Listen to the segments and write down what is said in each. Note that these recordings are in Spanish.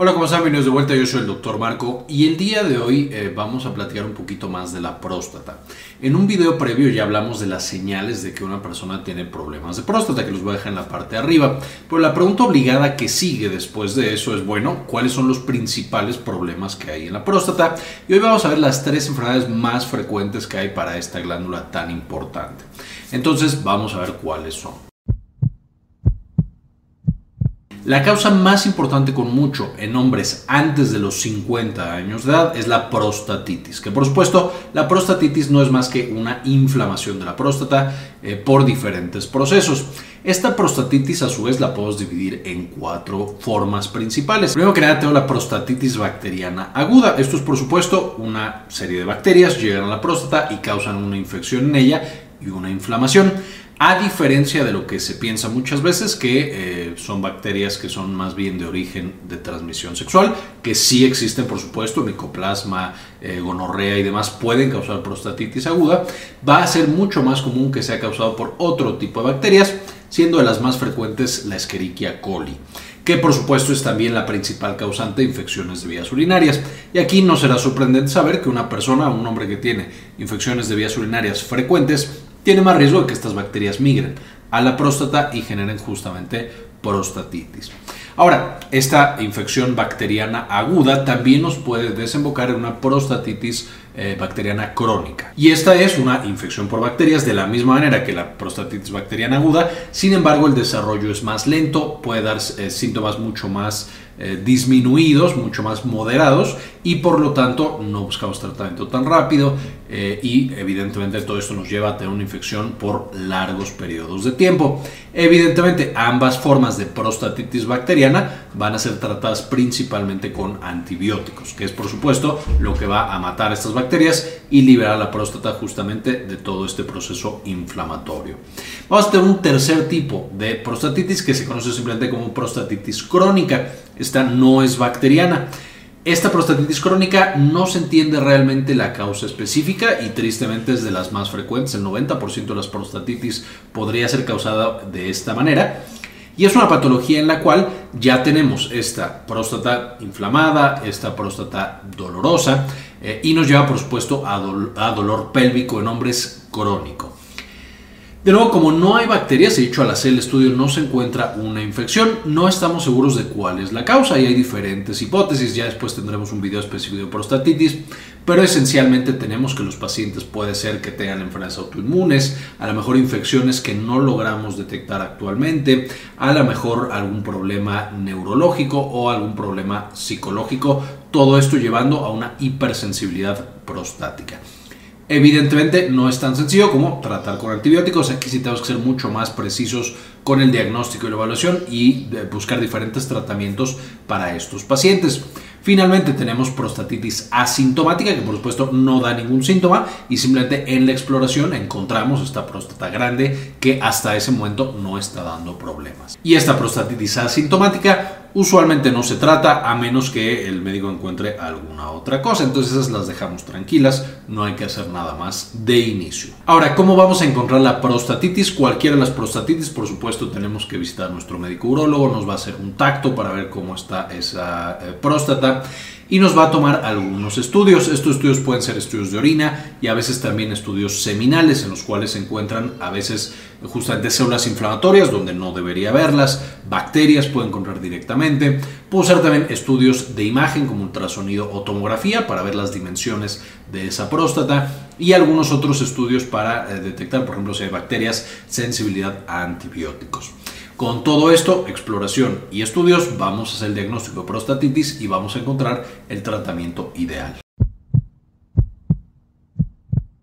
Hola, ¿cómo están? Bienvenidos de vuelta. Yo soy el doctor Marco y el día de hoy eh, vamos a platicar un poquito más de la próstata. En un video previo ya hablamos de las señales de que una persona tiene problemas de próstata, que los voy a dejar en la parte de arriba. Pero la pregunta obligada que sigue después de eso es, bueno, ¿cuáles son los principales problemas que hay en la próstata? Y hoy vamos a ver las tres enfermedades más frecuentes que hay para esta glándula tan importante. Entonces, vamos a ver cuáles son. La causa más importante con mucho en hombres antes de los 50 años de edad es la prostatitis, que por supuesto la prostatitis no es más que una inflamación de la próstata eh, por diferentes procesos. Esta prostatitis a su vez la podemos dividir en cuatro formas principales. Primero que nada tengo la prostatitis bacteriana aguda. Esto es por supuesto una serie de bacterias llegan a la próstata y causan una infección en ella y una inflamación. A diferencia de lo que se piensa muchas veces, que eh, son bacterias que son más bien de origen de transmisión sexual, que sí existen, por supuesto, micoplasma, eh, gonorrea y demás pueden causar prostatitis aguda, va a ser mucho más común que sea causado por otro tipo de bacterias, siendo de las más frecuentes la Escherichia coli que por supuesto es también la principal causante de infecciones de vías urinarias. Y aquí no será sorprendente saber que una persona, un hombre que tiene infecciones de vías urinarias frecuentes, tiene más riesgo de que estas bacterias migren a la próstata y generen justamente prostatitis. Ahora, esta infección bacteriana aguda también nos puede desembocar en una prostatitis eh, bacteriana crónica. Y esta es una infección por bacterias de la misma manera que la prostatitis bacteriana aguda, sin embargo el desarrollo es más lento, puede dar eh, síntomas mucho más eh, disminuidos, mucho más moderados y por lo tanto no buscamos tratamiento tan rápido eh, y evidentemente todo esto nos lleva a tener una infección por largos periodos de tiempo. Evidentemente ambas formas de prostatitis bacteriana van a ser tratadas principalmente con antibióticos, que es por supuesto lo que va a matar estas bacterias y liberar la próstata justamente de todo este proceso inflamatorio. Vamos a tener un tercer tipo de prostatitis que se conoce simplemente como prostatitis crónica. Esta no es bacteriana. Esta prostatitis crónica no se entiende realmente la causa específica y tristemente es de las más frecuentes. El 90% de las prostatitis podría ser causada de esta manera. Y es una patología en la cual ya tenemos esta próstata inflamada, esta próstata dolorosa eh, y nos lleva por supuesto a, a dolor pélvico en hombres crónico. De nuevo, como no hay bacterias, he dicho al hacer el estudio no se encuentra una infección, no estamos seguros de cuál es la causa. Y hay diferentes hipótesis, ya después tendremos un video específico de prostatitis, pero esencialmente tenemos que los pacientes puede ser que tengan enfermedades autoinmunes, a lo mejor infecciones que no logramos detectar actualmente, a lo mejor algún problema neurológico o algún problema psicológico, todo esto llevando a una hipersensibilidad prostática. Evidentemente no es tan sencillo como tratar con antibióticos, aquí sí tenemos que ser mucho más precisos con el diagnóstico y la evaluación y buscar diferentes tratamientos para estos pacientes. Finalmente tenemos prostatitis asintomática, que por supuesto no da ningún síntoma y simplemente en la exploración encontramos esta próstata grande que hasta ese momento no está dando problemas. Y esta prostatitis asintomática usualmente no se trata a menos que el médico encuentre alguna otra cosa. Entonces esas las dejamos tranquilas, no hay que hacer nada más de inicio. Ahora, ¿cómo vamos a encontrar la prostatitis? Cualquiera de las prostatitis, por supuesto, tenemos que visitar a nuestro médico urólogo, nos va a hacer un tacto para ver cómo está esa eh, próstata y nos va a tomar algunos estudios. Estos estudios pueden ser estudios de orina y a veces también estudios seminales en los cuales se encuentran a veces justamente células inflamatorias donde no debería haberlas, bacterias pueden encontrar directamente. Puede ser también estudios de imagen como ultrasonido o tomografía para ver las dimensiones de esa próstata y algunos otros estudios para eh, detectar, por ejemplo, si hay bacterias, sensibilidad a antibióticos. Con todo esto, exploración y estudios, vamos a hacer el diagnóstico de prostatitis y vamos a encontrar el tratamiento ideal.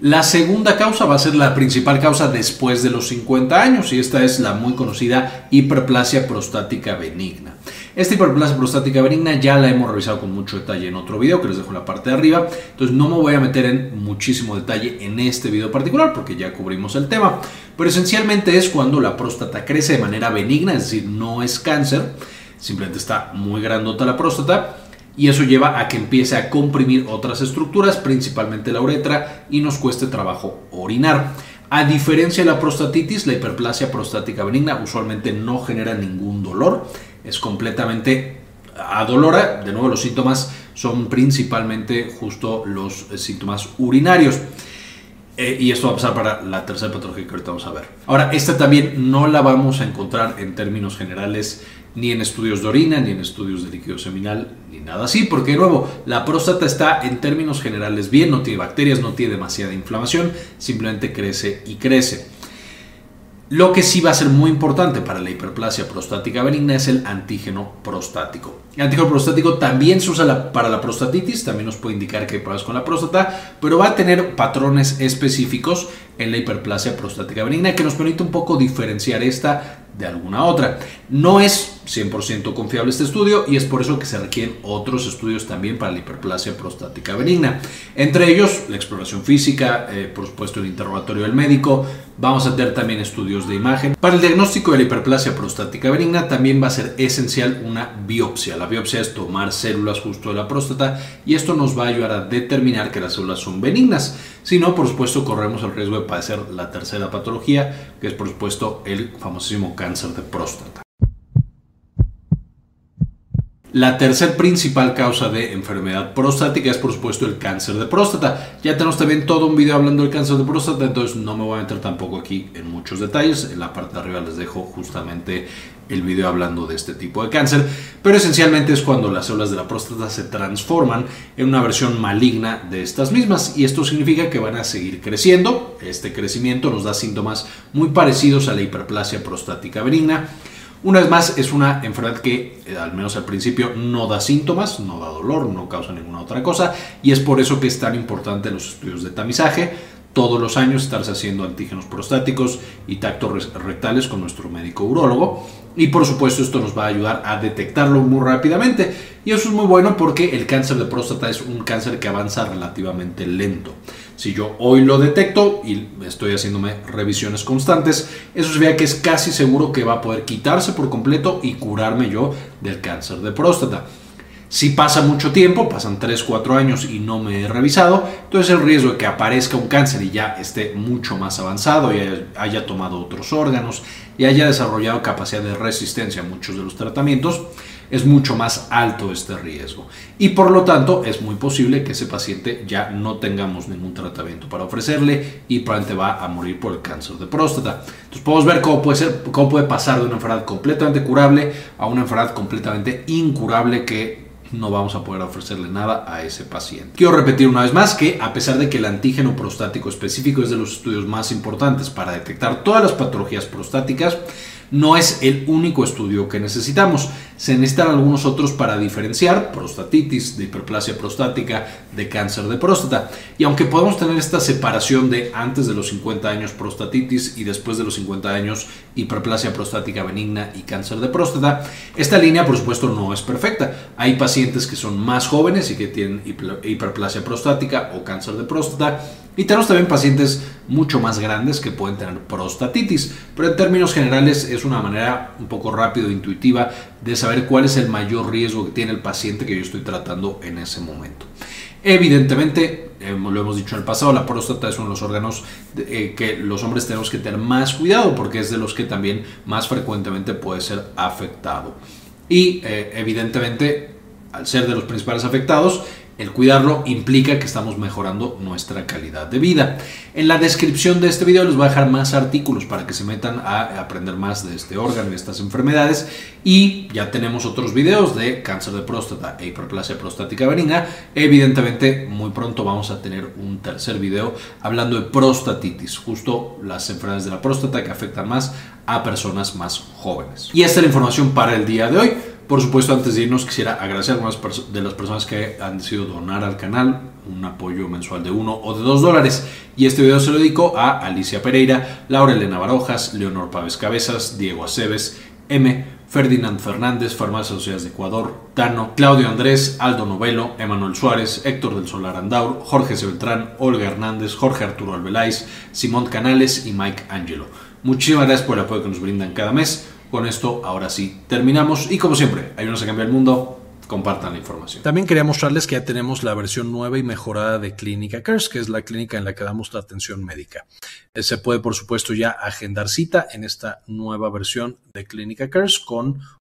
La segunda causa va a ser la principal causa después de los 50 años y esta es la muy conocida hiperplasia prostática benigna. Esta hiperplasia prostática benigna ya la hemos revisado con mucho detalle en otro video que les dejo en la parte de arriba, entonces no me voy a meter en muchísimo detalle en este video particular porque ya cubrimos el tema, pero esencialmente es cuando la próstata crece de manera benigna, es decir, no es cáncer, simplemente está muy grandota la próstata. Y eso lleva a que empiece a comprimir otras estructuras, principalmente la uretra, y nos cueste trabajo orinar. A diferencia de la prostatitis, la hiperplasia prostática benigna usualmente no genera ningún dolor, es completamente adolora. De nuevo, los síntomas son principalmente justo los síntomas urinarios. Eh, y esto va a pasar para la tercera patología que ahorita vamos a ver. Ahora, esta también no la vamos a encontrar en términos generales ni en estudios de orina, ni en estudios de líquido seminal, ni nada así, porque de nuevo, la próstata está en términos generales bien, no tiene bacterias, no tiene demasiada inflamación, simplemente crece y crece. Lo que sí va a ser muy importante para la hiperplasia prostática benigna es el antígeno prostático. El antígeno prostático también se usa para la prostatitis, también nos puede indicar que hay problemas con la próstata, pero va a tener patrones específicos en la hiperplasia prostática benigna que nos permite un poco diferenciar esta de alguna otra. No es 100% confiable este estudio y es por eso que se requieren otros estudios también para la hiperplasia prostática benigna. Entre ellos, la exploración física, eh, por supuesto el interrogatorio del médico, vamos a tener también estudios de imagen. Para el diagnóstico de la hiperplasia prostática benigna también va a ser esencial una biopsia. La biopsia es tomar células justo de la próstata y esto nos va a ayudar a determinar que las células son benignas. Si no, por supuesto, corremos el riesgo de padecer la tercera patología, que es por supuesto el famosísimo cáncer de próstata. La tercer principal causa de enfermedad prostática es por supuesto el cáncer de próstata. Ya tenemos también todo un video hablando del cáncer de próstata, entonces no me voy a meter tampoco aquí en muchos detalles. En la parte de arriba les dejo justamente el video hablando de este tipo de cáncer, pero esencialmente es cuando las células de la próstata se transforman en una versión maligna de estas mismas y esto significa que van a seguir creciendo. Este crecimiento nos da síntomas muy parecidos a la hiperplasia prostática benigna una vez más, es una enfermedad que, eh, al menos al principio, no da síntomas, no da dolor, no causa ninguna otra cosa, y es por eso que es tan importante los estudios de tamizaje. Todos los años estarse haciendo antígenos prostáticos y tactos rectales con nuestro médico urólogo. Y por supuesto esto nos va a ayudar a detectarlo muy rápidamente. Y eso es muy bueno porque el cáncer de próstata es un cáncer que avanza relativamente lento. Si yo hoy lo detecto y estoy haciéndome revisiones constantes, eso significa que es casi seguro que va a poder quitarse por completo y curarme yo del cáncer de próstata. Si pasa mucho tiempo, pasan 3, 4 años y no me he revisado, entonces el riesgo de que aparezca un cáncer y ya esté mucho más avanzado y haya tomado otros órganos y haya desarrollado capacidad de resistencia a muchos de los tratamientos, es mucho más alto este riesgo. Y por lo tanto es muy posible que ese paciente ya no tengamos ningún tratamiento para ofrecerle y probablemente va a morir por el cáncer de próstata. Entonces podemos ver cómo puede, ser, cómo puede pasar de una enfermedad completamente curable a una enfermedad completamente incurable que no vamos a poder ofrecerle nada a ese paciente. Quiero repetir una vez más que a pesar de que el antígeno prostático específico es de los estudios más importantes para detectar todas las patologías prostáticas, no es el único estudio que necesitamos. Se necesitan algunos otros para diferenciar prostatitis, de hiperplasia prostática, de cáncer de próstata. Y aunque podemos tener esta separación de antes de los 50 años prostatitis y después de los 50 años hiperplasia prostática benigna y cáncer de próstata, esta línea por supuesto no es perfecta. Hay pacientes que son más jóvenes y que tienen hiperplasia prostática o cáncer de próstata y tenemos también pacientes mucho más grandes que pueden tener prostatitis, pero en términos generales es una manera un poco rápido e intuitiva de saber cuál es el mayor riesgo que tiene el paciente que yo estoy tratando en ese momento. Evidentemente, lo hemos dicho en el pasado, la próstata es uno de los órganos eh, que los hombres tenemos que tener más cuidado porque es de los que también más frecuentemente puede ser afectado. Y eh, evidentemente, al ser de los principales afectados, el cuidarlo implica que estamos mejorando nuestra calidad de vida. En la descripción de este video les voy a dejar más artículos para que se metan a aprender más de este órgano y estas enfermedades. Y ya tenemos otros videos de cáncer de próstata e hiperplasia prostática benigna. Evidentemente, muy pronto vamos a tener un tercer video hablando de prostatitis, justo las enfermedades de la próstata que afectan más a personas más jóvenes. Y esta es la información para el día de hoy. Por supuesto, antes de irnos, quisiera agradecer a algunas de las personas que han decidido donar al canal un apoyo mensual de uno o de dos dólares. Y este video se lo dedico a Alicia Pereira, Laura Elena Barojas, Leonor Pávez Cabezas, Diego Aceves, M, Ferdinand Fernández, Farmacia Sociedades de Ecuador, Tano, Claudio Andrés, Aldo Novelo, Emanuel Suárez, Héctor del Solar Andaur, Jorge Sebeltrán, Olga Hernández, Jorge Arturo Albeláis, Simón Canales y Mike Angelo. Muchísimas gracias por el apoyo que nos brindan cada mes. Con esto, ahora sí, terminamos. Y como siempre, ayúdanos a cambiar el mundo. Compartan la información. También quería mostrarles que ya tenemos la versión nueva y mejorada de Clínica Cares, que es la clínica en la que damos la atención médica. Eh, se puede, por supuesto, ya agendar cita en esta nueva versión de Clínica Cares con